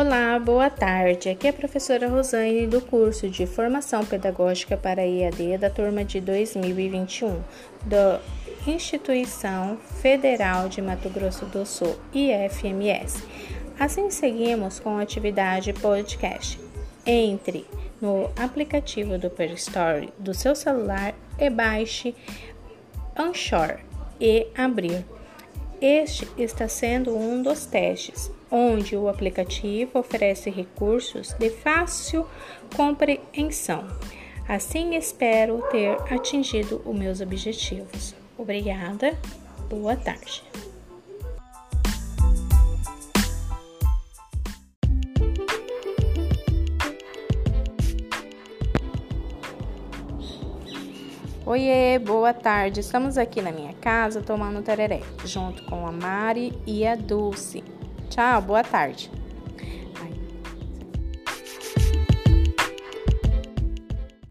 Olá, boa tarde. Aqui é a professora Rosane do curso de Formação Pedagógica para EAD da turma de 2021 da Instituição Federal de Mato Grosso do Sul, IFMS. Assim seguimos com a atividade podcast. Entre no aplicativo do Play Store do seu celular e baixe Anchor e abrir. Este está sendo um dos testes onde o aplicativo oferece recursos de fácil compreensão. Assim espero ter atingido os meus objetivos. Obrigada, boa tarde. Oiê, boa tarde. Estamos aqui na minha casa tomando tereré, junto com a Mari e a Dulce. Tchau, boa tarde.